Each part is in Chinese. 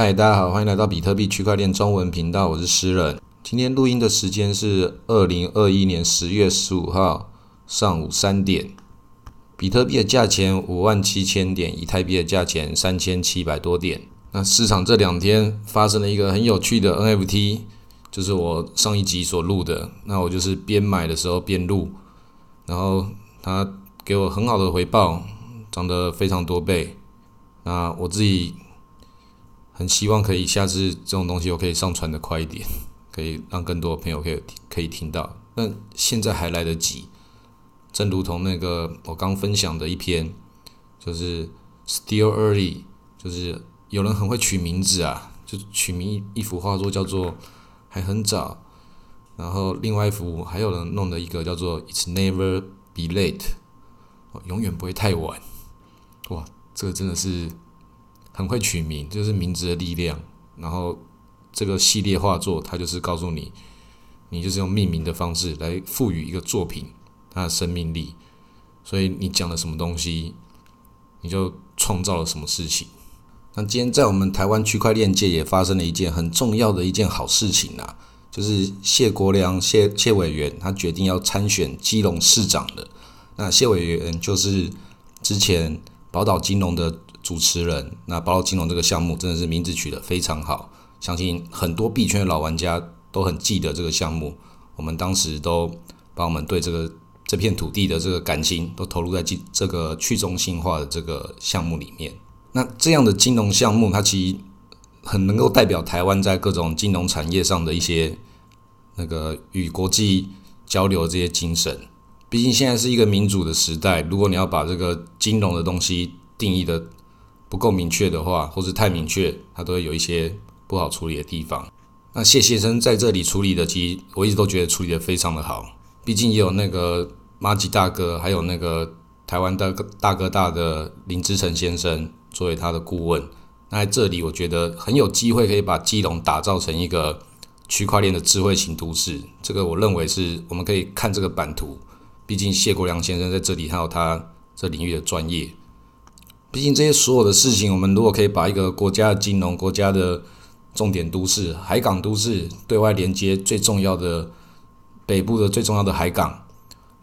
嗨，大家好，欢迎来到比特币区块链中文频道，我是诗人。今天录音的时间是二零二一年十月十五号上午三点。比特币的价钱五万七千点，以太币的价钱三千七百多点。那市场这两天发生了一个很有趣的 NFT，就是我上一集所录的。那我就是边买的时候边录，然后它给我很好的回报，涨得非常多倍。那我自己。很希望可以下次这种东西我可以上传的快一点，可以让更多朋友可以可以听到。那现在还来得及，正如同那个我刚分享的一篇，就是 Still Early，就是有人很会取名字啊，就取名一幅画作叫做还很早，然后另外一幅还有人弄的一个叫做 It's Never Be Late，永远不会太晚。哇，这个真的是。很会取名，就是名字的力量。然后这个系列画作，它就是告诉你，你就是用命名的方式来赋予一个作品它的生命力。所以你讲了什么东西，你就创造了什么事情。那今天在我们台湾区块链界也发生了一件很重要的一件好事情啊，就是谢国良谢谢委员他决定要参选基隆市长了。那谢委员就是之前宝岛金融的。主持人，那包括金融这个项目真的是名字取得非常好，相信很多币圈的老玩家都很记得这个项目。我们当时都把我们对这个这片土地的这个感情都投入在这这个去中心化的这个项目里面。那这样的金融项目，它其实很能够代表台湾在各种金融产业上的一些那个与国际交流这些精神。毕竟现在是一个民主的时代，如果你要把这个金融的东西定义的。不够明确的话，或是太明确，它都会有一些不好处理的地方。那谢先生在这里处理的，其实我一直都觉得处理的非常的好。毕竟也有那个马吉大哥，还有那个台湾大大哥大的林志成先生作为他的顾问。那在这里，我觉得很有机会可以把基隆打造成一个区块链的智慧型都市。这个我认为是我们可以看这个版图。毕竟谢国良先生在这里还有他这领域的专业。毕竟这些所有的事情，我们如果可以把一个国家的金融、国家的重点都市、海港都市、对外连接最重要的北部的最重要的海港，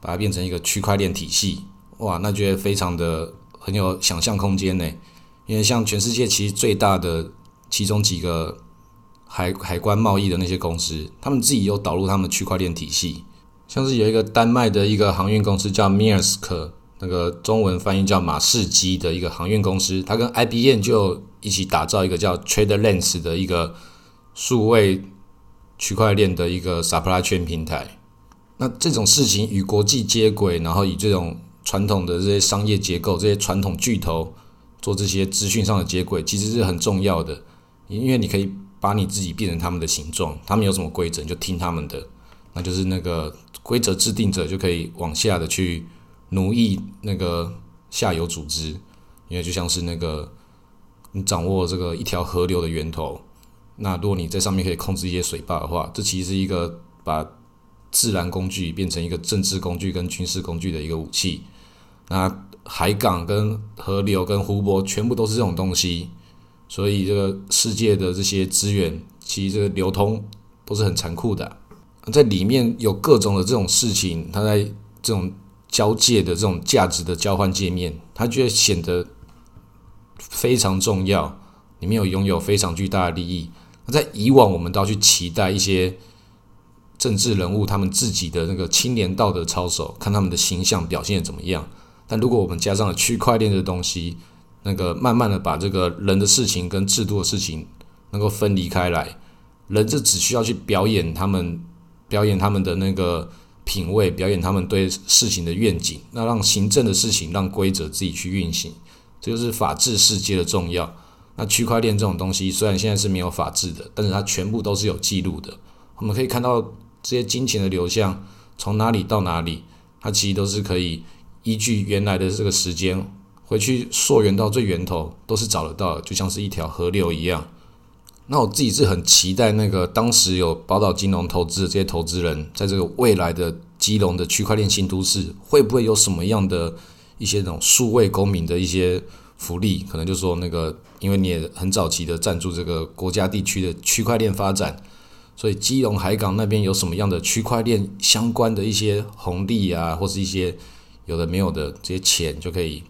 把它变成一个区块链体系，哇，那觉得非常的很有想象空间呢。因为像全世界其实最大的其中几个海海关贸易的那些公司，他们自己有导入他们区块链体系，像是有一个丹麦的一个航运公司叫 m i r s k 那个中文翻译叫马士基的一个航运公司，它跟 IBM 就一起打造一个叫 TradeLens 的一个数位区块链的一个 supply chain 平台。那这种事情与国际接轨，然后以这种传统的这些商业结构、这些传统巨头做这些资讯上的接轨，其实是很重要的。因为你可以把你自己变成他们的形状，他们有什么规则你就听他们的，那就是那个规则制定者就可以往下的去。奴役那个下游组织，因为就像是那个你掌握这个一条河流的源头，那如果你在上面可以控制一些水坝的话，这其实是一个把自然工具变成一个政治工具跟军事工具的一个武器。那海港跟河流跟湖泊全部都是这种东西，所以这个世界的这些资源其实这个流通都是很残酷的，在里面有各种的这种事情，它在这种。交界的这种价值的交换界面，它就会显得非常重要。里面有拥有非常巨大的利益。那在以往，我们都要去期待一些政治人物他们自己的那个青年道德操守，看他们的形象表现怎么样。但如果我们加上了区块链的东西，那个慢慢的把这个人的事情跟制度的事情能够分离开来，人就只需要去表演他们表演他们的那个。品味表演他们对事情的愿景，那让行政的事情让规则自己去运行，这就是法治世界的重要。那区块链这种东西虽然现在是没有法治的，但是它全部都是有记录的。我们可以看到这些金钱的流向从哪里到哪里，它其实都是可以依据原来的这个时间回去溯源到最源头，都是找得到的，就像是一条河流一样。那我自己是很期待那个当时有宝岛金融投资的这些投资人，在这个未来的基隆的区块链新都市，会不会有什么样的一些那种数位公民的一些福利，可能就说那个，因为你也很早期的赞助这个国家地区的区块链发展，所以基隆海港那边有什么样的区块链相关的一些红利啊，或是一些有的没有的这些钱，就可以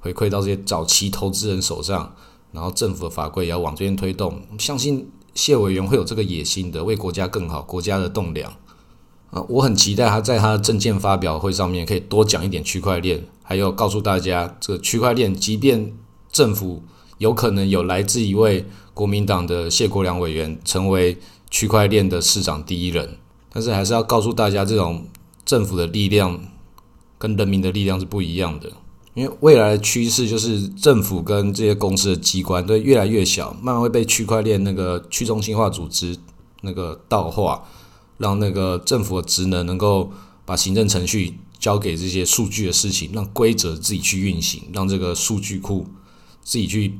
回馈到这些早期投资人手上，然后政府的法规也要往这边推动，相信谢委员会有这个野心的，为国家更好，国家的栋梁。啊，我很期待他在他的证件发表会上面可以多讲一点区块链，还有告诉大家，这个区块链，即便政府有可能有来自一位国民党的谢国良委员成为区块链的市长第一人，但是还是要告诉大家，这种政府的力量跟人民的力量是不一样的，因为未来的趋势就是政府跟这些公司的机关都越来越小，慢慢会被区块链那个去中心化组织那个道化。让那个政府的职能能够把行政程序交给这些数据的事情，让规则自己去运行，让这个数据库自己去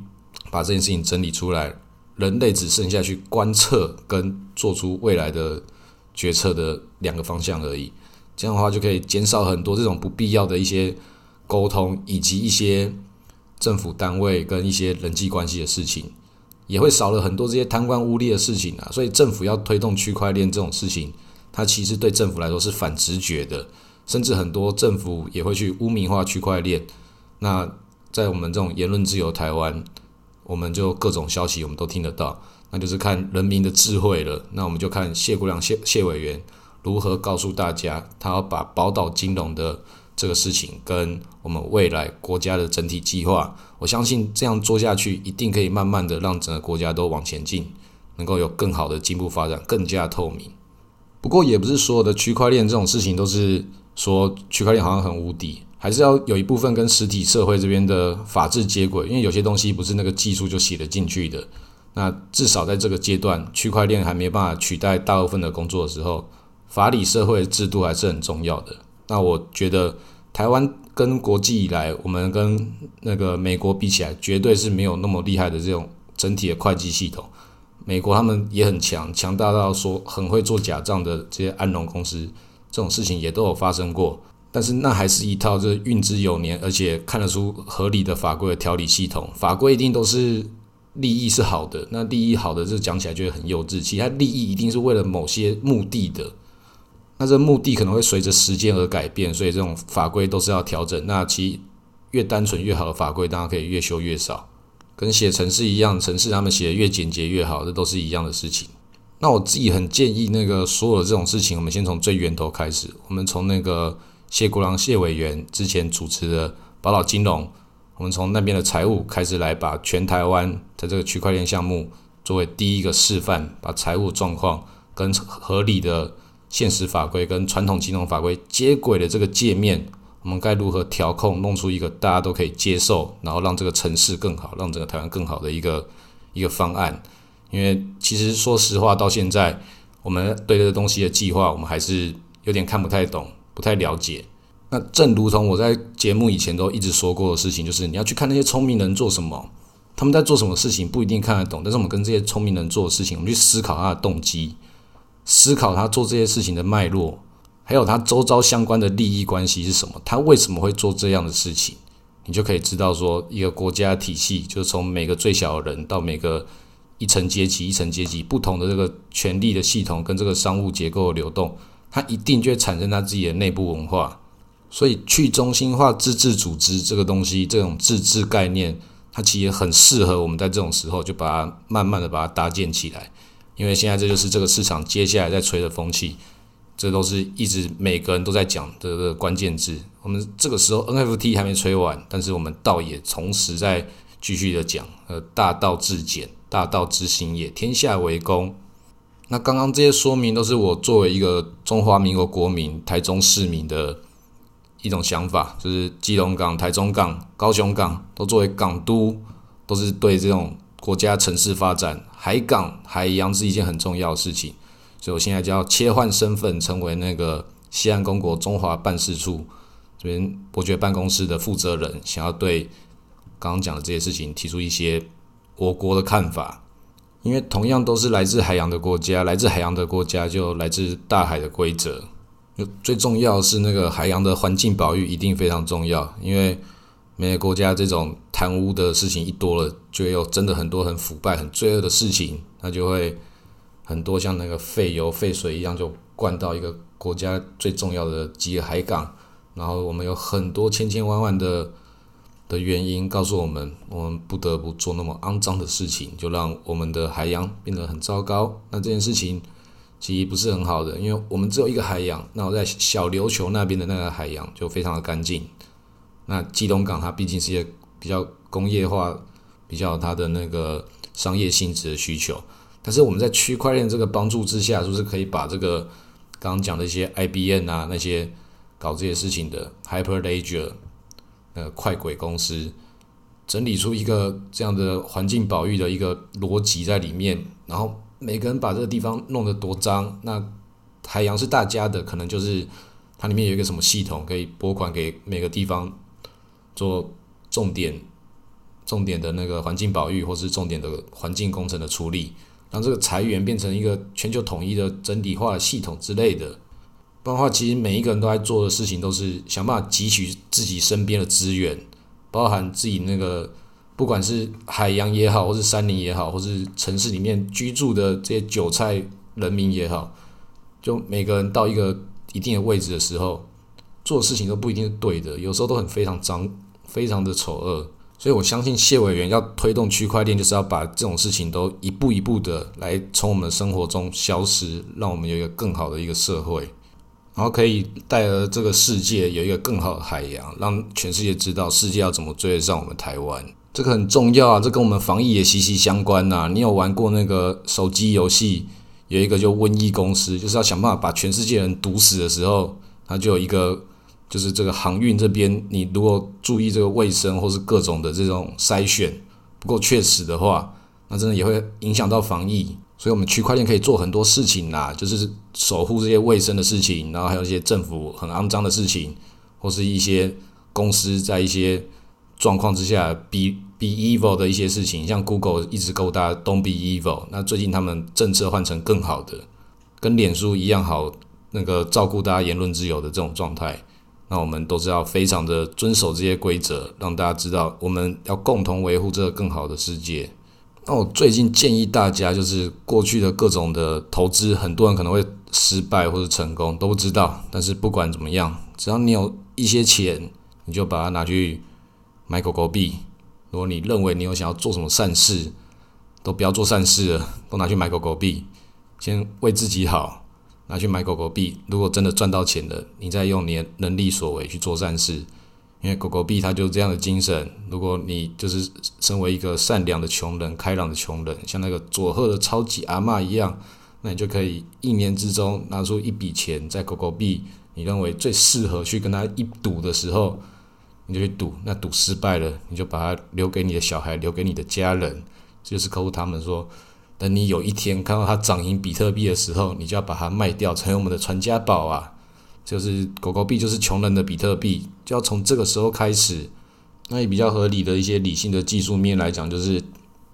把这件事情整理出来，人类只剩下去观测跟做出未来的决策的两个方向而已。这样的话就可以减少很多这种不必要的一些沟通，以及一些政府单位跟一些人际关系的事情。也会少了很多这些贪官污吏的事情啊，所以政府要推动区块链这种事情，它其实对政府来说是反直觉的，甚至很多政府也会去污名化区块链。那在我们这种言论自由台湾，我们就各种消息我们都听得到，那就是看人民的智慧了。那我们就看谢国良谢谢委员如何告诉大家，他要把宝岛金融的。这个事情跟我们未来国家的整体计划，我相信这样做下去，一定可以慢慢的让整个国家都往前进，能够有更好的进步发展，更加透明。不过也不是所有的区块链这种事情都是说区块链好像很无敌，还是要有一部分跟实体社会这边的法治接轨，因为有些东西不是那个技术就写得进去的。那至少在这个阶段，区块链还没办法取代大部分的工作的时候，法理社会制度还是很重要的。那我觉得台湾跟国际以来，我们跟那个美国比起来，绝对是没有那么厉害的这种整体的会计系统。美国他们也很强，强大到说很会做假账的这些安农公司，这种事情也都有发生过。但是那还是一套这运之有年，而且看得出合理的法规的条理系统。法规一定都是利益是好的，那利益好的这讲起来就会很幼稚。其他利益一定是为了某些目的的。那这目的可能会随着时间而改变，所以这种法规都是要调整。那其越单纯越好的法规，当然可以越修越少，跟写程式一样，程式他们写的越简洁越好，这都是一样的事情。那我自己很建议，那个所有的这种事情，我们先从最源头开始，我们从那个谢国良谢委员之前主持的宝岛金融，我们从那边的财务开始来，把全台湾的这个区块链项目作为第一个示范，把财务状况跟合理的。现实法规跟传统金融法规接轨的这个界面，我们该如何调控，弄出一个大家都可以接受，然后让这个城市更好，让整个台湾更好的一个一个方案？因为其实说实话，到现在我们对这个东西的计划，我们还是有点看不太懂，不太了解。那正如同我在节目以前都一直说过的事情，就是你要去看那些聪明人做什么，他们在做什么事情不一定看得懂，但是我们跟这些聪明人做的事情，我们去思考他的动机。思考他做这些事情的脉络，还有他周遭相关的利益关系是什么？他为什么会做这样的事情？你就可以知道说，一个国家体系就是从每个最小的人到每个一层阶级、一层阶级不同的这个权力的系统跟这个商务结构的流动，它一定就会产生它自己的内部文化。所以，去中心化自治组织这个东西，这种自治概念，它其实很适合我们在这种时候就把它慢慢的把它搭建起来。因为现在这就是这个市场接下来在吹的风气，这都是一直每个人都在讲的个关键字。我们这个时候 NFT 还没吹完，但是我们倒也同时在继续的讲，呃，大道至简，大道之行也，天下为公。那刚刚这些说明都是我作为一个中华民国国民、台中市民的一种想法，就是基隆港、台中港、高雄港都作为港都，都是对这种。国家城市发展，海港、海洋是一件很重要的事情，所以我现在就要切换身份，成为那个西安公国中华办事处这边伯爵办公室的负责人，想要对刚刚讲的这些事情提出一些我国的看法。因为同样都是来自海洋的国家，来自海洋的国家就来自大海的规则。最重要是那个海洋的环境保育一定非常重要，因为每个国家这种贪污的事情一多了，就有真的很多很腐败、很罪恶的事情，那就会很多像那个废油、废水一样，就灌到一个国家最重要的几个海港，然后我们有很多千千万万的的原因告诉我们，我们不得不做那么肮脏的事情，就让我们的海洋变得很糟糕。那这件事情其实不是很好的，因为我们只有一个海洋，那我在小琉球那边的那个海洋就非常的干净。那基隆港它毕竟是一个比较工业化、比较它的那个商业性质的需求，但是我们在区块链这个帮助之下，是不是可以把这个刚刚讲的一些 IBM 啊那些搞这些事情的 Hyperledger 那个快轨公司，整理出一个这样的环境保育的一个逻辑在里面，然后每个人把这个地方弄得多脏，那海洋是大家的，可能就是它里面有一个什么系统可以拨款给每个地方。做重点、重点的那个环境保育，或是重点的环境工程的处理，让这个裁员变成一个全球统一的整体化的系统之类的。不然的话，其实每一个人都在做的事情，都是想办法汲取自己身边的资源，包含自己那个，不管是海洋也好，或是山林也好，或是城市里面居住的这些韭菜人民也好，就每个人到一个一定的位置的时候。做事情都不一定是对的，有时候都很非常脏，非常的丑恶。所以我相信谢委员要推动区块链，就是要把这种事情都一步一步的来从我们的生活中消失，让我们有一个更好的一个社会，然后可以带来这个世界有一个更好的海洋，让全世界知道世界要怎么追得上我们台湾。这个很重要啊，这跟我们防疫也息息相关呐。你有玩过那个手机游戏？有一个就瘟疫公司，就是要想办法把全世界人毒死的时候，它就有一个。就是这个航运这边，你如果注意这个卫生或是各种的这种筛选不够确实的话，那真的也会影响到防疫。所以，我们区块链可以做很多事情啦，就是守护这些卫生的事情，然后还有一些政府很肮脏的事情，或是一些公司在一些状况之下 be be evil 的一些事情，像 Google 一直勾搭 Don't be evil，那最近他们政策换成更好的，跟脸书一样好，那个照顾大家言论自由的这种状态。那我们都是要非常的遵守这些规则，让大家知道我们要共同维护这个更好的世界。那我最近建议大家，就是过去的各种的投资，很多人可能会失败或者成功都不知道。但是不管怎么样，只要你有一些钱，你就把它拿去买狗狗币。如果你认为你有想要做什么善事，都不要做善事了，都拿去买狗狗币，先为自己好。拿去买狗狗币，如果真的赚到钱了，你再用你的能力所为去做善事，因为狗狗币它就是这样的精神。如果你就是身为一个善良的穷人、开朗的穷人，像那个佐贺的超级阿嬷一样，那你就可以一年之中拿出一笔钱在狗狗币，你认为最适合去跟他一赌的时候，你就去赌。那赌失败了，你就把它留给你的小孩，留给你的家人，就是客户他们说。等你有一天看到它涨赢比特币的时候，你就要把它卖掉，成为我们的传家宝啊！就是狗狗币，就是穷人的比特币，就要从这个时候开始。那也比较合理的一些理性的技术面来讲，就是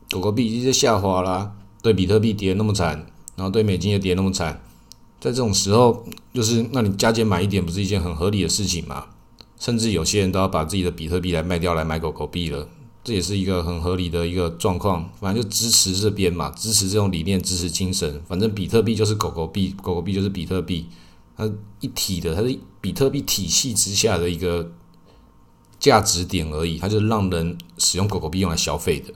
狗狗币已经下滑啦，对比特币跌那么惨，然后对美金也跌那么惨，在这种时候，就是那你加减买一点，不是一件很合理的事情吗？甚至有些人都要把自己的比特币来卖掉来买狗狗币了。这也是一个很合理的一个状况，反正就支持这边嘛，支持这种理念，支持精神。反正比特币就是狗狗币，狗狗币就是比特币，它一体的，它是比特币体系之下的一个价值点而已。它就是让人使用狗狗币用来消费的。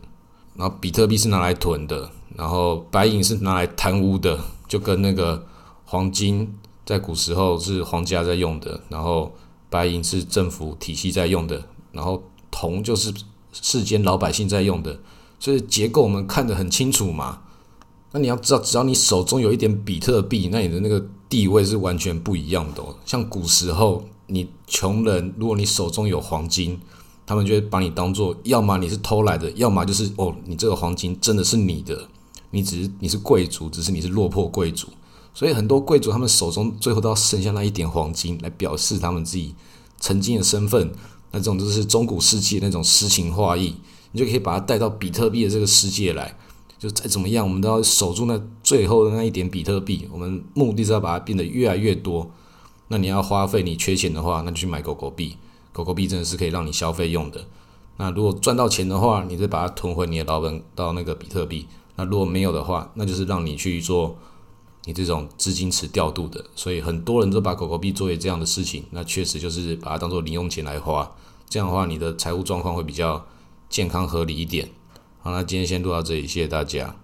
然后比特币是拿来囤的，然后白银是拿来贪污的，就跟那个黄金在古时候是皇家在用的，然后白银是政府体系在用的，然后铜就是。世间老百姓在用的，所以结构我们看得很清楚嘛。那你要知道，只要你手中有一点比特币，那你的那个地位是完全不一样的。像古时候，你穷人，如果你手中有黄金，他们就会把你当做，要么你是偷来的，要么就是哦，你这个黄金真的是你的，你只是你是贵族，只是你是落魄贵族。所以很多贵族他们手中最后都要剩下那一点黄金，来表示他们自己曾经的身份。那种就是中古世纪那种诗情画意，你就可以把它带到比特币的这个世界来。就再怎么样，我们都要守住那最后的那一点比特币。我们目的是要把它变得越来越多。那你要花费，你缺钱的话，那就去买狗狗币。狗狗币真的是可以让你消费用的。那如果赚到钱的话，你再把它囤回你的老本到那个比特币。那如果没有的话，那就是让你去做你这种资金池调度的。所以很多人都把狗狗币作为这样的事情，那确实就是把它当做零用钱来花。这样的话，你的财务状况会比较健康合理一点。好，那今天先录到这里，谢谢大家。